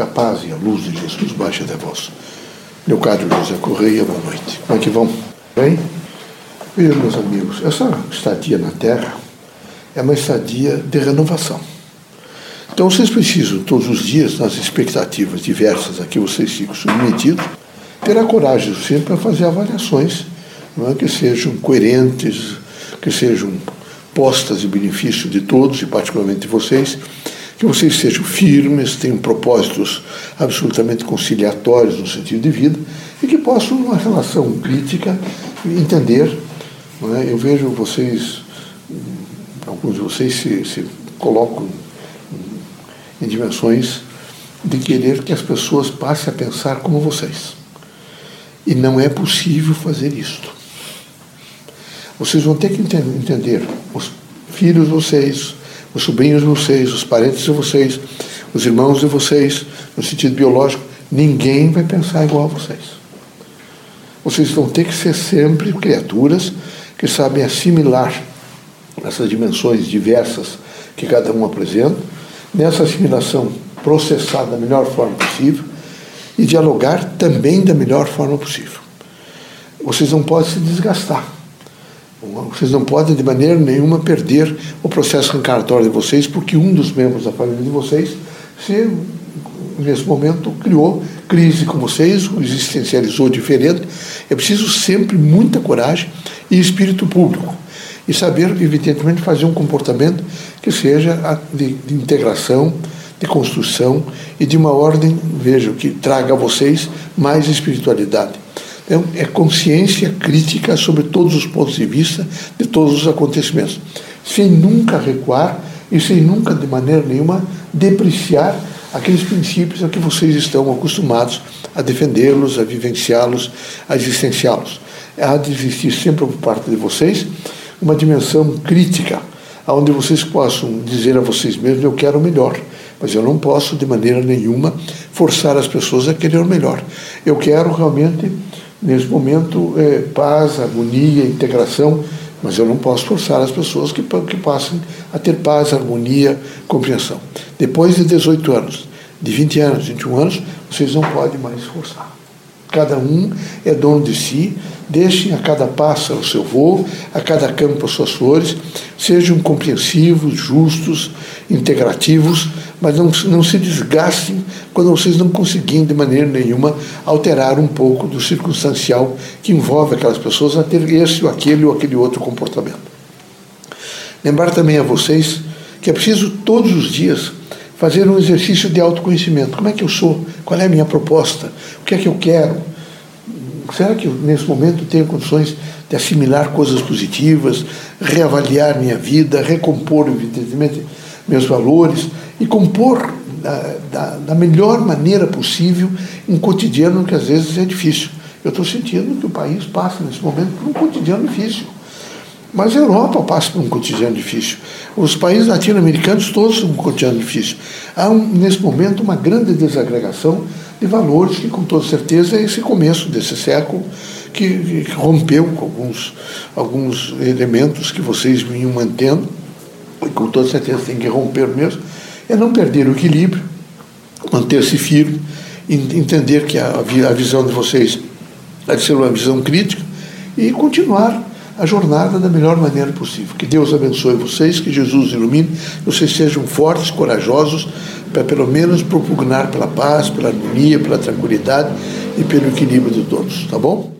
A paz e a luz de Jesus baixe até vós. Leocádio José Correia, boa noite. Como é que vão? Bem? Vejam, meus amigos, essa estadia na Terra é uma estadia de renovação. Então vocês precisam, todos os dias, nas expectativas diversas a que vocês ficam submetidos, ter a coragem sempre para fazer avaliações é, que sejam coerentes, que sejam postas em benefício de todos, e particularmente de vocês, que vocês sejam firmes, tenham propósitos absolutamente conciliatórios no sentido de vida e que possam, numa relação crítica, entender. É? Eu vejo vocês, alguns de vocês se, se colocam em dimensões de querer que as pessoas passem a pensar como vocês. E não é possível fazer isto. Vocês vão ter que entender, os filhos de vocês, os sobrinhos de vocês, os parentes de vocês, os irmãos de vocês, no sentido biológico, ninguém vai pensar igual a vocês. Vocês vão ter que ser sempre criaturas que sabem assimilar essas dimensões diversas que cada um apresenta, nessa assimilação processar da melhor forma possível e dialogar também da melhor forma possível. Vocês não podem se desgastar. Vocês não podem de maneira nenhuma perder o processo reencarnatório de vocês, porque um dos membros da família de vocês, se, nesse momento, criou crise com vocês, o existencializou diferente. É preciso sempre muita coragem e espírito público. E saber, evidentemente, fazer um comportamento que seja de, de integração, de construção e de uma ordem, vejo, que traga a vocês mais espiritualidade. Então, é consciência crítica sobre todos os pontos de vista de todos os acontecimentos, sem nunca recuar e sem nunca, de maneira nenhuma, depreciar aqueles princípios a que vocês estão acostumados a defendê-los, a vivenciá-los, a existenciá-los. Há de existir sempre por parte de vocês uma dimensão crítica, onde vocês possam dizer a vocês mesmos: eu quero o melhor, mas eu não posso de maneira nenhuma forçar as pessoas a querer o melhor. Eu quero realmente nesse momento, é, paz, harmonia, integração, mas eu não posso forçar as pessoas que, que passem a ter paz, harmonia, compreensão. Depois de 18 anos, de 20 anos, 21 anos, vocês não podem mais forçar. Cada um é dono de si, deixem a cada pássaro o seu voo, a cada campo as suas flores, sejam compreensivos, justos, integrativos, mas não, não se desgastem quando vocês não conseguirem de maneira nenhuma alterar um pouco do circunstancial que envolve aquelas pessoas a ter esse ou aquele ou aquele outro comportamento. Lembrar também a vocês que é preciso todos os dias fazer um exercício de autoconhecimento. Como é que eu sou? Qual é a minha proposta? O que é que eu quero? Será que eu, nesse momento tenho condições de assimilar coisas positivas, reavaliar minha vida, recompor, evidentemente, meus valores e compor da, da, da melhor maneira possível um cotidiano que às vezes é difícil. Eu estou sentindo que o país passa nesse momento por um cotidiano difícil. Mas a Europa passa por um cotidiano difícil. Os países latino-americanos todos um cotidiano difícil. Há, um, nesse momento, uma grande desagregação de valores que, com toda certeza, é esse começo desse século que, que rompeu com alguns, alguns elementos que vocês vinham mantendo, com toda certeza tem que romper mesmo, é não perder o equilíbrio, manter-se firme, entender que a, a visão de vocês é de ser uma visão crítica e continuar a jornada da melhor maneira possível. Que Deus abençoe vocês, que Jesus ilumine, que vocês sejam fortes, corajosos, para pelo menos propugnar pela paz, pela harmonia, pela tranquilidade e pelo equilíbrio de todos, tá bom?